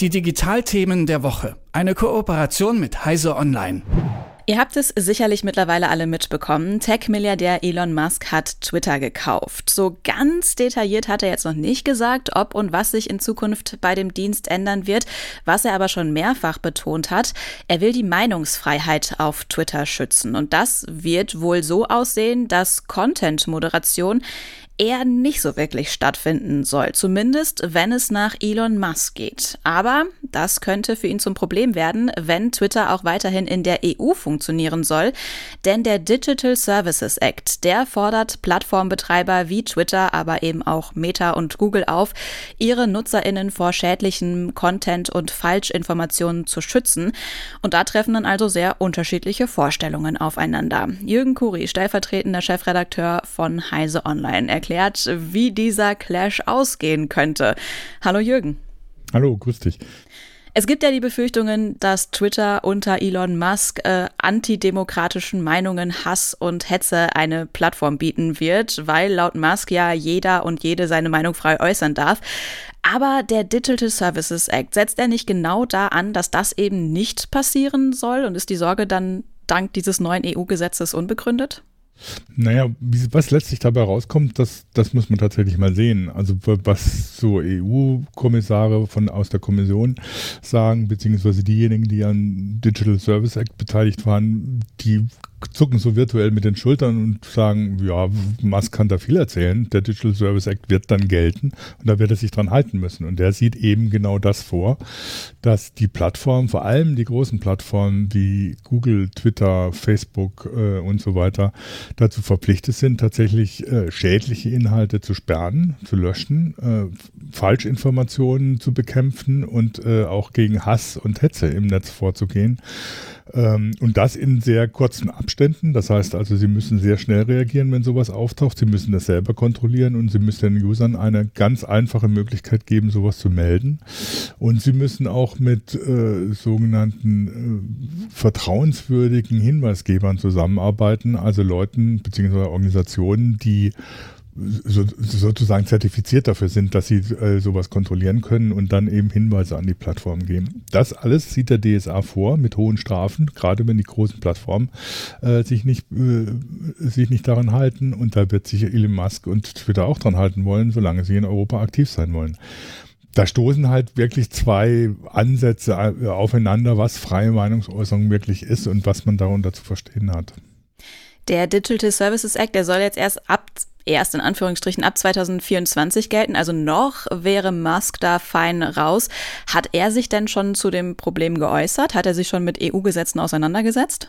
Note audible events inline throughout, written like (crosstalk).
Die Digitalthemen der Woche. Eine Kooperation mit Heise Online. Ihr habt es sicherlich mittlerweile alle mitbekommen. Tech-Milliardär Elon Musk hat Twitter gekauft. So ganz detailliert hat er jetzt noch nicht gesagt, ob und was sich in Zukunft bei dem Dienst ändern wird. Was er aber schon mehrfach betont hat, er will die Meinungsfreiheit auf Twitter schützen. Und das wird wohl so aussehen, dass Content-Moderation eher nicht so wirklich stattfinden soll, zumindest wenn es nach Elon Musk geht. Aber das könnte für ihn zum Problem werden, wenn Twitter auch weiterhin in der EU funktionieren soll, denn der Digital Services Act, der fordert Plattformbetreiber wie Twitter, aber eben auch Meta und Google auf, ihre Nutzerinnen vor schädlichem Content und Falschinformationen zu schützen. Und da treffen dann also sehr unterschiedliche Vorstellungen aufeinander. Jürgen Kuri, stellvertretender Chefredakteur von Heise Online, erklärt, wie dieser Clash ausgehen könnte. Hallo Jürgen. Hallo, grüß dich. Es gibt ja die Befürchtungen, dass Twitter unter Elon Musk äh, antidemokratischen Meinungen, Hass und Hetze eine Plattform bieten wird, weil laut Musk ja jeder und jede seine Meinung frei äußern darf. Aber der Digital Services Act setzt er nicht genau da an, dass das eben nicht passieren soll und ist die Sorge dann dank dieses neuen EU-Gesetzes unbegründet? Naja, was letztlich dabei rauskommt, das, das muss man tatsächlich mal sehen. Also was so EU-Kommissare von aus der Kommission sagen, beziehungsweise diejenigen, die an Digital Service Act beteiligt waren, die zucken so virtuell mit den Schultern und sagen, ja, Musk kann da viel erzählen. Der Digital Service Act wird dann gelten und da wird er sich dran halten müssen. Und der sieht eben genau das vor, dass die Plattformen, vor allem die großen Plattformen wie Google, Twitter, Facebook äh, und so weiter, dazu verpflichtet sind, tatsächlich äh, schädliche Inhalte zu sperren, zu löschen, äh, Falschinformationen zu bekämpfen und äh, auch gegen Hass und Hetze im Netz vorzugehen. Ähm, und das in sehr kurzen Abständen. Das heißt also, Sie müssen sehr schnell reagieren, wenn sowas auftaucht. Sie müssen das selber kontrollieren und Sie müssen den Usern eine ganz einfache Möglichkeit geben, sowas zu melden. Und Sie müssen auch mit äh, sogenannten äh, vertrauenswürdigen Hinweisgebern zusammenarbeiten, also Leuten bzw. Organisationen, die so, sozusagen zertifiziert dafür sind, dass sie äh, sowas kontrollieren können und dann eben Hinweise an die Plattform geben. Das alles sieht der DSA vor mit hohen Strafen, gerade wenn die großen Plattformen äh, sich, nicht, äh, sich nicht daran halten und da wird sich Elon Musk und Twitter auch dran halten wollen, solange sie in Europa aktiv sein wollen. Da stoßen halt wirklich zwei Ansätze äh, aufeinander, was freie Meinungsäußerung wirklich ist und was man darunter zu verstehen hat. Der Digital Services Act, der soll jetzt erst ab erst in Anführungsstrichen ab 2024 gelten. Also noch wäre Musk da fein raus. Hat er sich denn schon zu dem Problem geäußert? Hat er sich schon mit EU-Gesetzen auseinandergesetzt?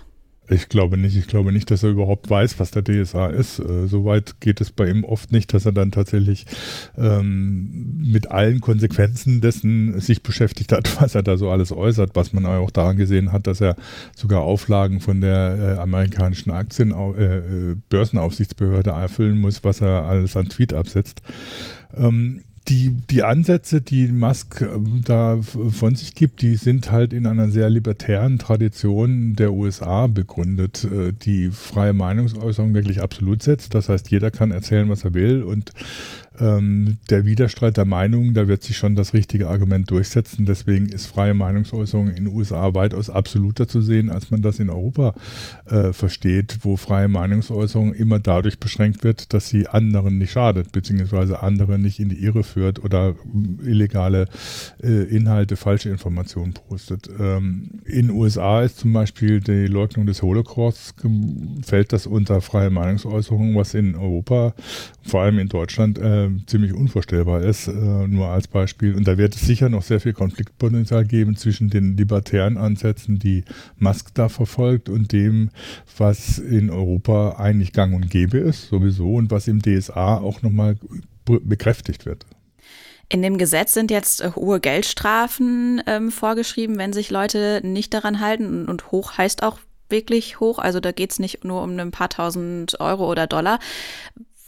Ich glaube nicht. Ich glaube nicht, dass er überhaupt weiß, was der DSA ist. Äh, Soweit geht es bei ihm oft nicht, dass er dann tatsächlich ähm, mit allen Konsequenzen dessen sich beschäftigt hat, (laughs) was er da so alles äußert, was man auch daran gesehen hat, dass er sogar Auflagen von der äh, amerikanischen Aktien, äh, äh, Börsenaufsichtsbehörde erfüllen muss, was er alles an Tweet absetzt. Ähm, die, die Ansätze, die Musk ähm, da von sich gibt, die sind halt in einer sehr libertären Tradition der USA begründet, äh, die freie Meinungsäußerung wirklich absolut setzt. Das heißt, jeder kann erzählen, was er will und ähm, der Widerstreit der Meinungen, da wird sich schon das richtige Argument durchsetzen. Deswegen ist freie Meinungsäußerung in den USA weitaus absoluter zu sehen, als man das in Europa äh, versteht, wo freie Meinungsäußerung immer dadurch beschränkt wird, dass sie anderen nicht schadet, beziehungsweise andere nicht in die Irre führt oder illegale äh, Inhalte, falsche Informationen postet. Ähm, in USA ist zum Beispiel die Leugnung des Holocausts, fällt das unter freie Meinungsäußerung, was in Europa, vor allem in Deutschland, äh, ziemlich unvorstellbar ist, äh, nur als Beispiel. Und da wird es sicher noch sehr viel Konfliktpotenzial geben zwischen den libertären Ansätzen, die Musk da verfolgt, und dem, was in Europa eigentlich gang und gäbe ist, sowieso, und was im DSA auch nochmal bekräftigt wird. In dem Gesetz sind jetzt hohe Geldstrafen ähm, vorgeschrieben, wenn sich Leute nicht daran halten. Und hoch heißt auch wirklich hoch. Also da geht es nicht nur um ein paar tausend Euro oder Dollar.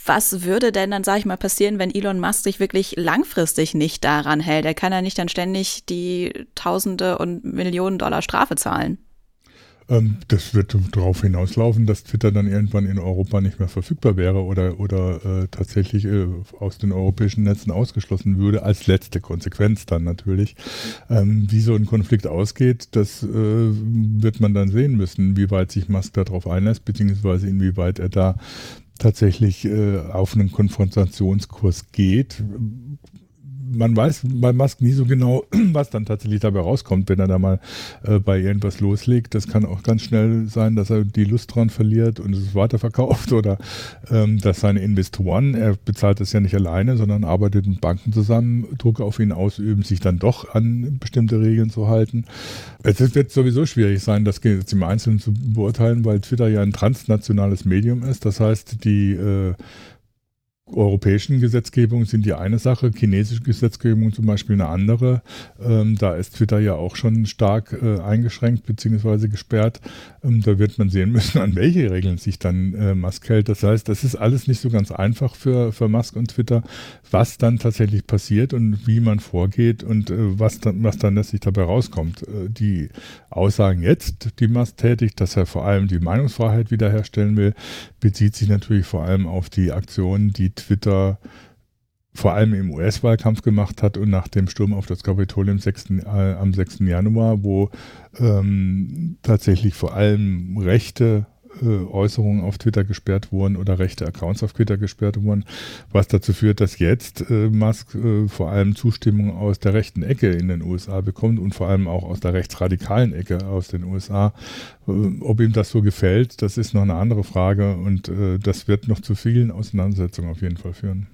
Was würde denn dann, sage ich mal, passieren, wenn Elon Musk sich wirklich langfristig nicht daran hält? Er kann ja nicht dann ständig die Tausende und Millionen Dollar Strafe zahlen. Ähm, das wird darauf hinauslaufen, dass Twitter dann irgendwann in Europa nicht mehr verfügbar wäre oder, oder äh, tatsächlich äh, aus den europäischen Netzen ausgeschlossen würde, als letzte Konsequenz dann natürlich. Ähm, wie so ein Konflikt ausgeht, das äh, wird man dann sehen müssen, wie weit sich Musk darauf einlässt, beziehungsweise inwieweit er da tatsächlich äh, auf einen Konfrontationskurs geht man weiß bei Musk nie so genau, (clears throat) was dann tatsächlich dabei rauskommt, wenn er da mal äh, bei irgendwas loslegt. Das kann auch ganz schnell sein, dass er die Lust dran verliert und es weiterverkauft (laughs) oder ähm, dass seine Investoren, er bezahlt das ja nicht alleine, sondern arbeitet mit Banken zusammen, Druck auf ihn ausüben, sich dann doch an bestimmte Regeln zu halten. Es wird sowieso schwierig sein, das jetzt im Einzelnen zu beurteilen, weil Twitter ja ein transnationales Medium ist. Das heißt, die äh, europäischen Gesetzgebungen sind die eine Sache, chinesische Gesetzgebung zum Beispiel eine andere. Ähm, da ist Twitter ja auch schon stark äh, eingeschränkt bzw. gesperrt. Ähm, da wird man sehen (laughs) müssen, an welche Regeln sich dann äh, Musk hält. Das heißt, das ist alles nicht so ganz einfach für, für Musk und Twitter, was dann tatsächlich passiert und wie man vorgeht und äh, was, dann, was dann letztlich dabei rauskommt. Äh, die Aussagen jetzt, die Musk tätigt, dass er vor allem die Meinungsfreiheit wiederherstellen will, bezieht sich natürlich vor allem auf die Aktionen, die Twitter vor allem im US-Wahlkampf gemacht hat und nach dem Sturm auf das Kapitol 6., äh, am 6. Januar, wo ähm, tatsächlich vor allem rechte Äußerungen auf Twitter gesperrt wurden oder rechte Accounts auf Twitter gesperrt wurden, was dazu führt, dass jetzt äh, Musk äh, vor allem Zustimmung aus der rechten Ecke in den USA bekommt und vor allem auch aus der rechtsradikalen Ecke aus den USA. Äh, ob ihm das so gefällt, das ist noch eine andere Frage und äh, das wird noch zu vielen Auseinandersetzungen auf jeden Fall führen.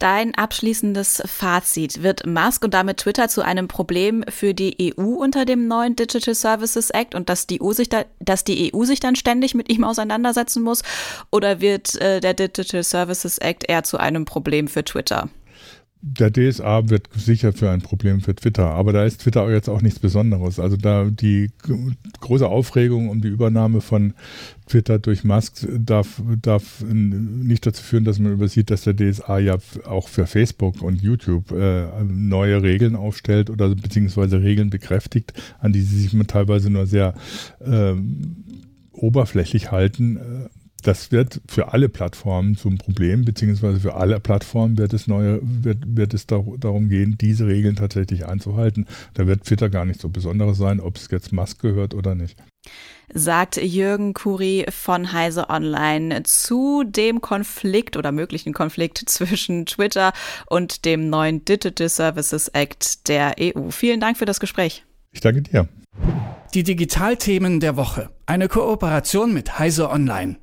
Dein abschließendes Fazit. Wird Musk und damit Twitter zu einem Problem für die EU unter dem neuen Digital Services Act und dass die EU sich, da, dass die EU sich dann ständig mit ihm auseinandersetzen muss? Oder wird äh, der Digital Services Act eher zu einem Problem für Twitter? Der DSA wird sicher für ein Problem für Twitter, aber da ist Twitter jetzt auch nichts Besonderes. Also da die große Aufregung um die Übernahme von Twitter durch Musk darf, darf nicht dazu führen, dass man übersieht, dass der DSA ja auch für Facebook und YouTube äh, neue Regeln aufstellt oder beziehungsweise Regeln bekräftigt, an die sie sich teilweise nur sehr äh, oberflächlich halten. Das wird für alle Plattformen zum Problem, beziehungsweise für alle Plattformen wird es neue, wird, wird es darum gehen, diese Regeln tatsächlich einzuhalten. Da wird Twitter gar nicht so besonderes sein, ob es jetzt Musk gehört oder nicht. Sagt Jürgen Kuri von Heise Online zu dem Konflikt oder möglichen Konflikt (laughs) zwischen Twitter und dem neuen Digital Services Act der EU. Vielen Dank für das Gespräch. Ich danke dir. Die Digitalthemen der Woche. Eine Kooperation mit Heise Online.